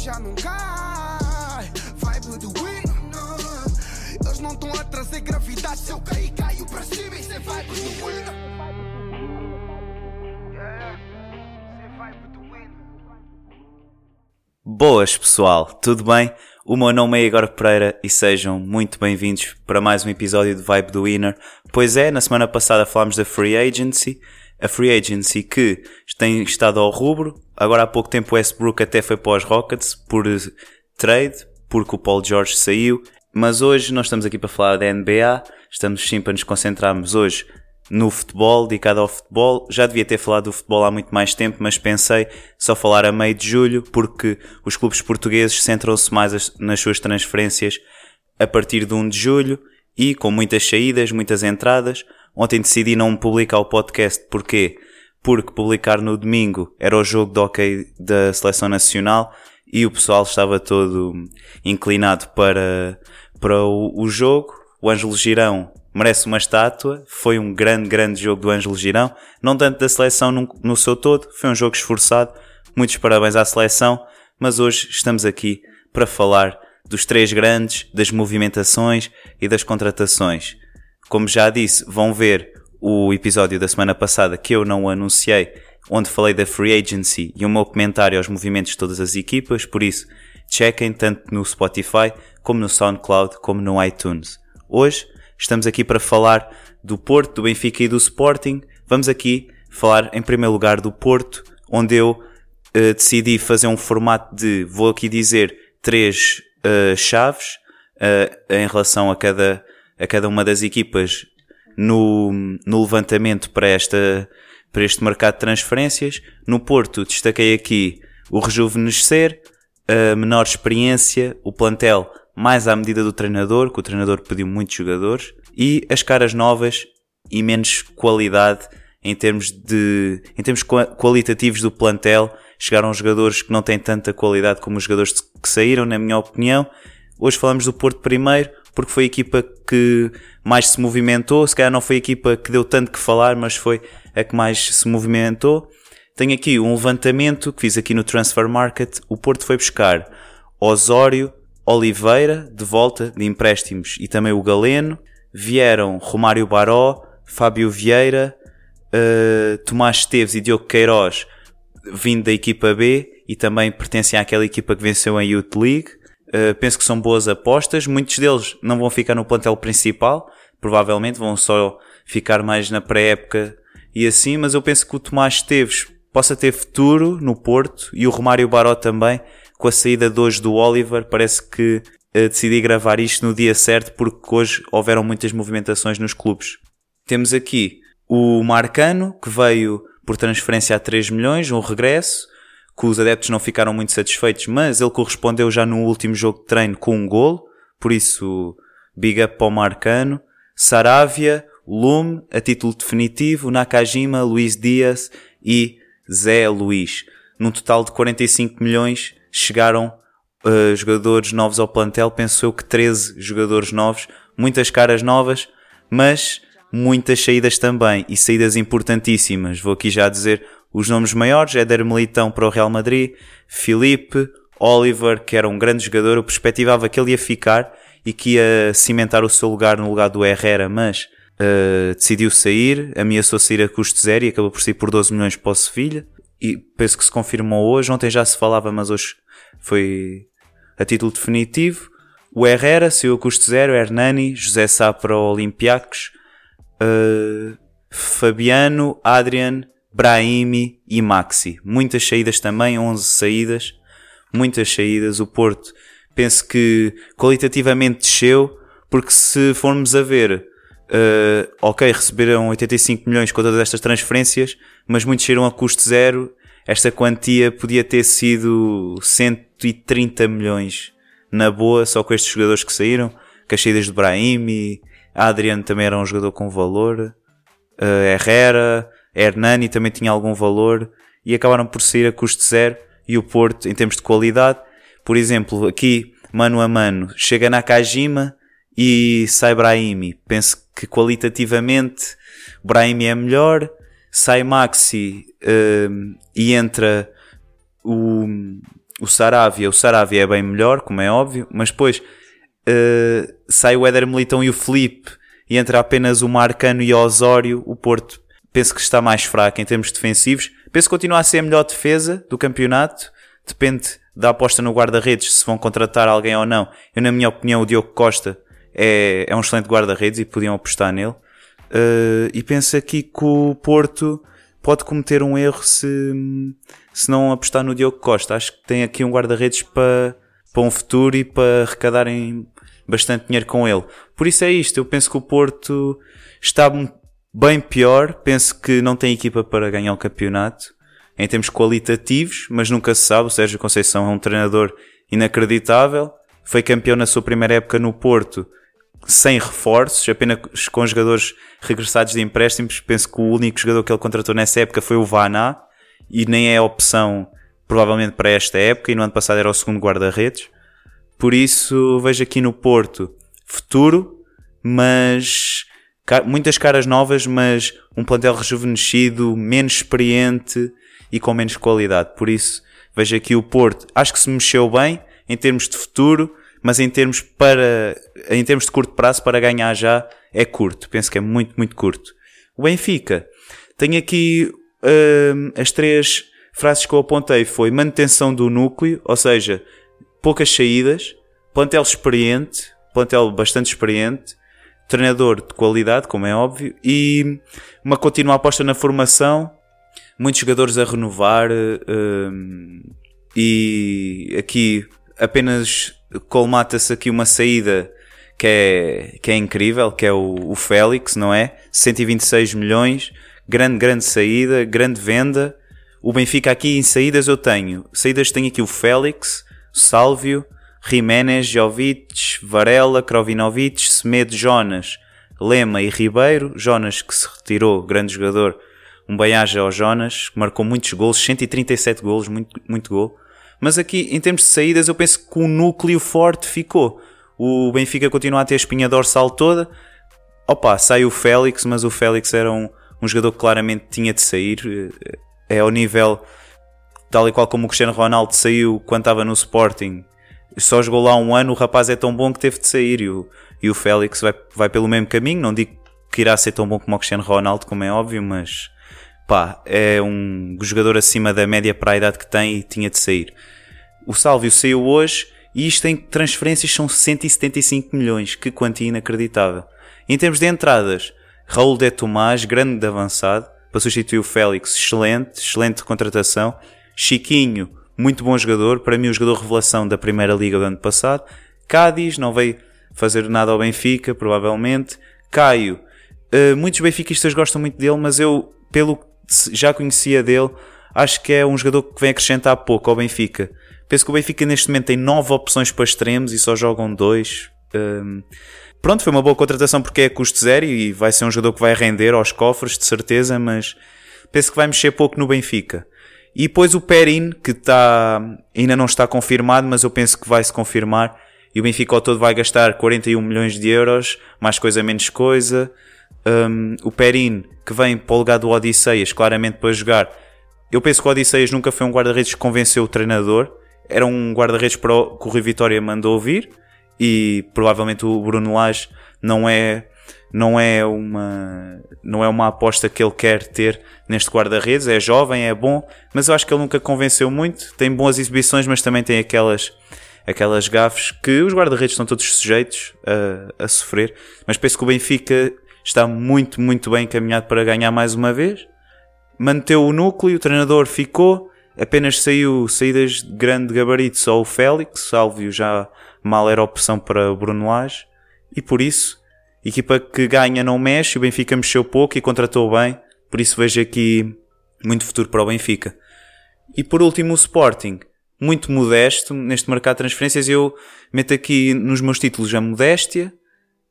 já não cai. Vibe do. Eles não estão a trazer gravidade. Se eu cair, caio cima. Isso é vibe do. Boas pessoal, tudo bem? O meu nome é Igor Pereira e sejam muito bem-vindos para mais um episódio de Vibe do Winner. Pois é, na semana passada falámos da Free Agency, a Free Agency que tem estado ao rubro. Agora há pouco tempo o Westbrook até foi para os Rockets por trade, porque o Paul George saiu. Mas hoje nós estamos aqui para falar da NBA, estamos sim para nos concentrarmos hoje no futebol, dedicado ao futebol. Já devia ter falado do futebol há muito mais tempo, mas pensei só falar a meio de julho, porque os clubes portugueses centram-se mais nas suas transferências a partir de 1 de julho e com muitas saídas, muitas entradas. Ontem decidi não publicar o podcast, porquê? Porque publicar no domingo era o jogo de hockey da Seleção Nacional e o pessoal estava todo inclinado para, para o, o jogo. O Ângelo Girão merece uma estátua. Foi um grande, grande jogo do Ângelo Girão. Não tanto da seleção no, no seu todo, foi um jogo esforçado. Muitos parabéns à seleção. Mas hoje estamos aqui para falar dos três grandes, das movimentações e das contratações. Como já disse, vão ver o episódio da semana passada que eu não anunciei, onde falei da free agency e o meu comentário aos movimentos de todas as equipas, por isso chequem tanto no Spotify como no SoundCloud como no iTunes. Hoje Estamos aqui para falar do Porto, do Benfica e do Sporting. Vamos aqui falar em primeiro lugar do Porto, onde eu uh, decidi fazer um formato de, vou aqui dizer, três uh, chaves uh, em relação a cada, a cada uma das equipas no, no levantamento para, esta, para este mercado de transferências. No Porto destaquei aqui o rejuvenescer, a menor experiência, o plantel mais à medida do treinador, que o treinador pediu muitos jogadores, e as caras novas e menos qualidade em termos de em termos qualitativos do plantel. Chegaram jogadores que não têm tanta qualidade como os jogadores que saíram, na minha opinião. Hoje falamos do Porto primeiro, porque foi a equipa que mais se movimentou. Se calhar não foi a equipa que deu tanto que falar, mas foi a que mais se movimentou. Tenho aqui um levantamento que fiz aqui no Transfer Market. O Porto foi buscar Osório, Oliveira, de volta de empréstimos, e também o Galeno. Vieram Romário Baró, Fábio Vieira, uh, Tomás Esteves e Diogo Queiroz, vindo da equipa B e também pertencem àquela equipa que venceu a Youth League. Uh, penso que são boas apostas. Muitos deles não vão ficar no plantel principal, provavelmente vão só ficar mais na pré-época e assim, mas eu penso que o Tomás Esteves possa ter futuro no Porto e o Romário Baró também com a saída de hoje do Oliver, parece que uh, decidi gravar isto no dia certo porque hoje houveram muitas movimentações nos clubes. Temos aqui o Marcano, que veio por transferência a 3 milhões, um regresso, que os adeptos não ficaram muito satisfeitos, mas ele correspondeu já no último jogo de treino com um golo, por isso big up para o Marcano. Saravia, Lume, a título definitivo, Nakajima, Luís Dias e Zé Luís. Num total de 45 milhões, chegaram uh, jogadores novos ao plantel, penso eu que 13 jogadores novos, muitas caras novas, mas muitas saídas também e saídas importantíssimas. Vou aqui já dizer os nomes maiores: Éder Militão para o Real Madrid, Felipe, Oliver, que era um grande jogador, eu perspectivava que ele ia ficar e que ia cimentar o seu lugar no lugar do Herrera, mas uh, decidiu sair, ameaçou sair a custo zero e acabou por sair por 12 milhões para o Sevilha e penso que se confirmou hoje. Ontem já se falava, mas hoje foi a título definitivo. O Herrera saiu a custo zero, Hernani, José Sá para o Olympiacos, uh, Fabiano, Adrian, Brahimi e Maxi. Muitas saídas também, 11 saídas, muitas saídas. O Porto penso que qualitativamente desceu, porque se formos a ver, uh, ok, receberam 85 milhões com todas estas transferências, mas muitos saíram a custo zero. Esta quantia podia ter sido 130 milhões na boa, só com estes jogadores que saíram. Com as saídas de Brahim e Adriano também era um jogador com valor. Uh, Herrera, Hernani também tinha algum valor. E acabaram por sair a custo zero. E o Porto, em termos de qualidade, por exemplo, aqui, mano a mano, chega na Kajima e sai Brahimi. Penso que qualitativamente Brahimi é melhor sai Maxi uh, e entra o, o Saravia, o Saravia é bem melhor, como é óbvio, mas depois uh, sai o Éder Militão e o Felipe e entra apenas o Marcano e o Osório, o Porto penso que está mais fraco em termos defensivos. Penso que continua a ser a melhor defesa do campeonato. Depende da aposta no guarda-redes, se vão contratar alguém ou não. Eu, na minha opinião, o Diogo Costa é, é um excelente guarda-redes e podiam apostar nele. Uh, e penso aqui que o Porto pode cometer um erro se, se não apostar no Diogo Costa. Acho que tem aqui um guarda-redes para, para um futuro e para arrecadarem bastante dinheiro com ele. Por isso é isto. Eu penso que o Porto está bem pior. Penso que não tem equipa para ganhar o campeonato em termos qualitativos, mas nunca se sabe. O Sérgio Conceição é um treinador inacreditável. Foi campeão na sua primeira época no Porto sem reforços, apenas com jogadores regressados de empréstimos. Penso que o único jogador que ele contratou nessa época foi o Vaná e nem é opção provavelmente para esta época e no ano passado era o segundo guarda-redes. Por isso vejo aqui no Porto futuro, mas muitas caras novas, mas um plantel rejuvenescido, menos experiente e com menos qualidade. Por isso, vejo aqui o Porto. Acho que se mexeu bem em termos de futuro, mas em termos para, em termos de curto prazo para ganhar já é curto. Penso que é muito, muito curto. O Benfica. Tenho aqui hum, as três frases que eu apontei. Foi manutenção do núcleo, ou seja, poucas saídas, plantel experiente, plantel bastante experiente, treinador de qualidade, como é óbvio, e uma contínua aposta na formação, muitos jogadores a renovar, um, e aqui apenas colmata-se aqui uma saída que é, que é incrível, que é o, o Félix, não é? 126 milhões, grande, grande saída, grande venda. O Benfica aqui em saídas eu tenho, saídas tenho aqui o Félix, o Sálvio, Jiménez, Jovic, Varela, Krovinovic, Semedo, Jonas, Lema e Ribeiro. Jonas que se retirou, grande jogador. Um bem-aja ao Jonas, que marcou muitos gols, 137 gols, muito, muito gol. Mas aqui, em termos de saídas, eu penso que o núcleo forte ficou. O Benfica continua a ter a espinha dorsal toda. Opa, sai o Félix, mas o Félix era um, um jogador que claramente tinha de sair. É ao nível, tal e qual como o Cristiano Ronaldo saiu quando estava no Sporting só jogou lá um ano, o rapaz é tão bom que teve de sair e o, e o Félix vai, vai pelo mesmo caminho. Não digo que irá ser tão bom como o Cristiano Ronaldo, como é óbvio, mas pá, é um jogador acima da média para a idade que tem e tinha de sair. O Sálvio saiu hoje e isto em transferências são 175 milhões, que quantia inacreditável. Em termos de entradas, Raul de Tomás, grande de avançado, para substituir o Félix, excelente, excelente contratação. Chiquinho, muito bom jogador, para mim o jogador revelação da Primeira Liga do ano passado. Cádiz, não veio fazer nada ao Benfica, provavelmente. Caio, uh, muitos benfiquistas gostam muito dele, mas eu, pelo que já conhecia dele, acho que é um jogador que vem acrescentar pouco ao Benfica. Penso que o Benfica neste momento tem nove opções para extremos e só jogam dois. Um, pronto, foi uma boa contratação porque é custo zero e vai ser um jogador que vai render aos cofres, de certeza, mas penso que vai mexer pouco no Benfica. E depois o Perin, que está, ainda não está confirmado, mas eu penso que vai se confirmar. E o Benfica ao todo vai gastar 41 milhões de euros, mais coisa menos coisa. Um, o Perin, que vem para o lugar do Odisseias, claramente para jogar. Eu penso que o Odisseias nunca foi um guarda-redes que convenceu o treinador. Era um guarda-redes que o Rui Vitória mandou ouvir. E provavelmente o Bruno Lage não é não é uma não é uma aposta que ele quer ter neste guarda-redes. É jovem, é bom, mas eu acho que ele nunca convenceu muito. Tem boas exibições, mas também tem aquelas aquelas gafes que os guarda-redes estão todos sujeitos a, a sofrer. Mas penso que o Benfica está muito, muito bem encaminhado para ganhar mais uma vez. Manteu o núcleo, o treinador ficou, apenas saiu saídas de grande gabarito só o Félix, Salvio já mal era opção para Bruno Lage, e por isso Equipa que ganha não mexe, o Benfica mexeu pouco e contratou bem, por isso vejo aqui muito futuro para o Benfica. E por último o Sporting, muito modesto neste mercado de transferências. Eu meto aqui nos meus títulos a modéstia,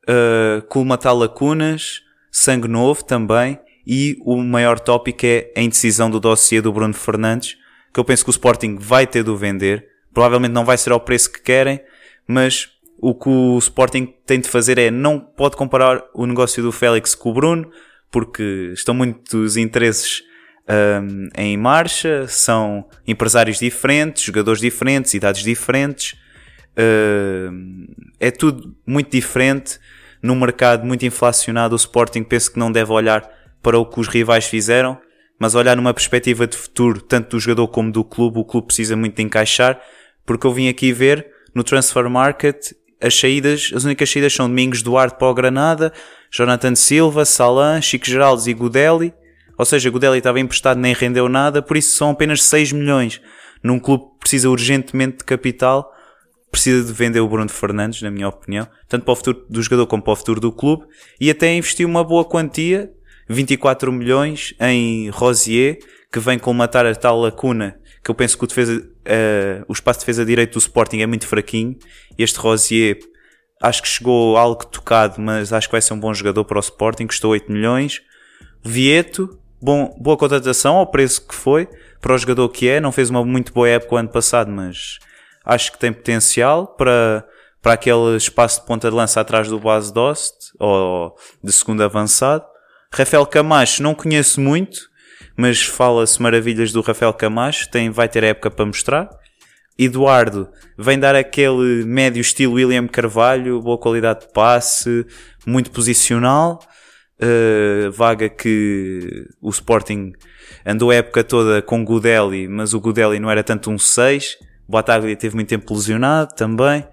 uh, colmatar lacunas, sangue novo também, e o maior tópico é a indecisão do dossiê do Bruno Fernandes, que eu penso que o Sporting vai ter de o vender. Provavelmente não vai ser ao preço que querem, mas o que o Sporting tem de fazer é não pode comparar o negócio do Félix com o Bruno, porque estão muitos interesses um, em marcha, são empresários diferentes, jogadores diferentes, idades diferentes. Uh, é tudo muito diferente. Num mercado muito inflacionado, o Sporting penso que não deve olhar para o que os rivais fizeram, mas olhar numa perspectiva de futuro, tanto do jogador como do clube. O clube precisa muito de encaixar, porque eu vim aqui ver no Transfer Market as saídas, as únicas saídas são Domingos Duarte para o Granada, Jonathan Silva, Salan, Chico Geraldes e Godelli. Ou seja, Godelli estava emprestado nem rendeu nada, por isso são apenas 6 milhões. Num clube que precisa urgentemente de capital, precisa de vender o Bruno Fernandes, na minha opinião, tanto para o futuro do jogador como para o futuro do clube, e até investiu uma boa quantia, 24 milhões, em Rosier, que vem colmatar a tal lacuna que eu penso que o, defesa, uh, o espaço de defesa direito do Sporting é muito fraquinho. Este Rosier acho que chegou algo tocado, mas acho que vai ser um bom jogador para o Sporting, custou 8 milhões. Vieto, bom, boa contratação ao preço que foi, para o jogador que é, não fez uma muito boa época o ano passado, mas acho que tem potencial para, para aquele espaço de ponta de lança atrás do base Dost, ou de segundo avançado. Rafael Camacho não conheço muito, mas fala-se maravilhas do Rafael Camacho, tem, vai ter época para mostrar. Eduardo vem dar aquele médio estilo William Carvalho, boa qualidade de passe, muito posicional. Uh, vaga que o Sporting andou a época toda com Godelli, mas o Godelli não era tanto um 6. Bataglia teve muito tempo lesionado também.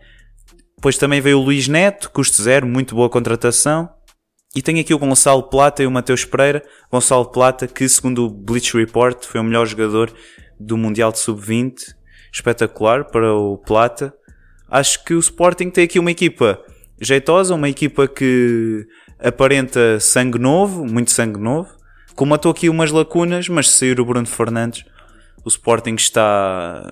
Depois também veio o Luís Neto, custo zero, muito boa contratação. E tenho aqui o Gonçalo Plata e o Mateus Pereira. Gonçalo Plata, que segundo o Bleach Report foi o melhor jogador do Mundial de Sub-20. Espetacular para o Plata. Acho que o Sporting tem aqui uma equipa jeitosa, uma equipa que aparenta sangue novo, muito sangue novo. Comatou aqui umas lacunas, mas se sair o Bruno Fernandes, o Sporting está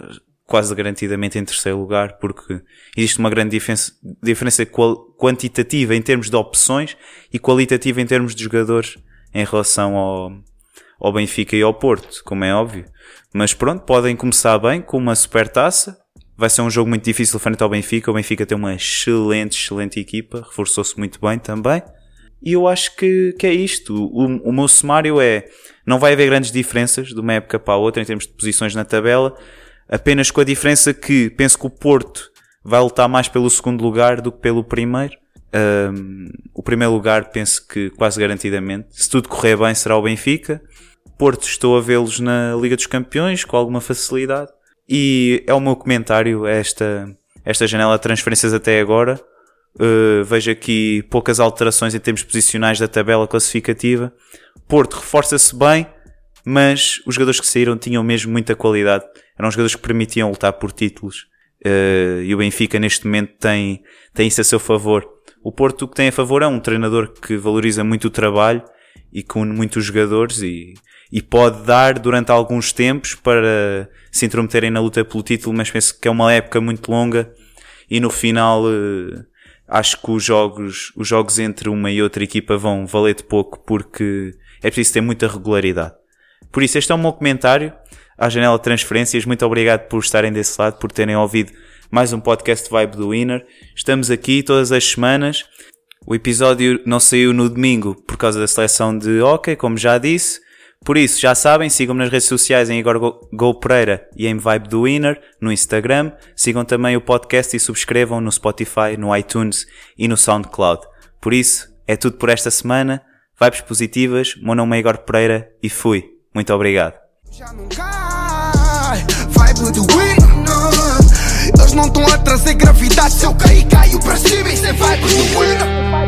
quase garantidamente em terceiro lugar, porque existe uma grande diferença, diferença quantitativa em termos de opções e qualitativa em termos de jogadores em relação ao, ao Benfica e ao Porto, como é óbvio. Mas pronto, podem começar bem com uma super taça. Vai ser um jogo muito difícil frente ao Benfica. O Benfica tem uma excelente, excelente equipa, reforçou-se muito bem também. E eu acho que, que é isto. O, o meu sumário é: não vai haver grandes diferenças de uma época para a outra em termos de posições na tabela apenas com a diferença que penso que o Porto vai lutar mais pelo segundo lugar do que pelo primeiro. Um, o primeiro lugar penso que quase garantidamente, se tudo correr bem, será o Benfica. Porto estou a vê-los na Liga dos Campeões com alguma facilidade. E é o meu comentário esta, esta janela de transferências até agora. Uh, vejo aqui poucas alterações em termos posicionais da tabela classificativa. Porto reforça-se bem, mas os jogadores que saíram tinham mesmo muita qualidade eram jogadores que permitiam lutar por títulos. Uh, e o Benfica neste momento tem, tem isso a seu favor. O Porto o que tem a favor é um treinador que valoriza muito o trabalho e que une muitos jogadores e, e pode dar durante alguns tempos para se intrometerem na luta pelo título, mas penso que é uma época muito longa e no final uh, acho que os jogos, os jogos entre uma e outra equipa vão valer de pouco porque é preciso ter muita regularidade. Por isso, este é o meu comentário à janela de transferências. Muito obrigado por estarem desse lado, por terem ouvido mais um podcast Vibe do Winner. Estamos aqui todas as semanas. O episódio não saiu no domingo por causa da seleção de hockey, como já disse. Por isso, já sabem, sigam-me nas redes sociais em Igor Go Pereira e em Vibe do Winner no Instagram. Sigam também o podcast e subscrevam no Spotify, no iTunes e no SoundCloud. Por isso, é tudo por esta semana. Vibes positivas. Meu nome é Igor Pereira e fui. Muito obrigado. Já não cai, vibe do Winner. Eles não estão a trazer gravidade. Se eu cair, caio para cima. e é vibe do Winner.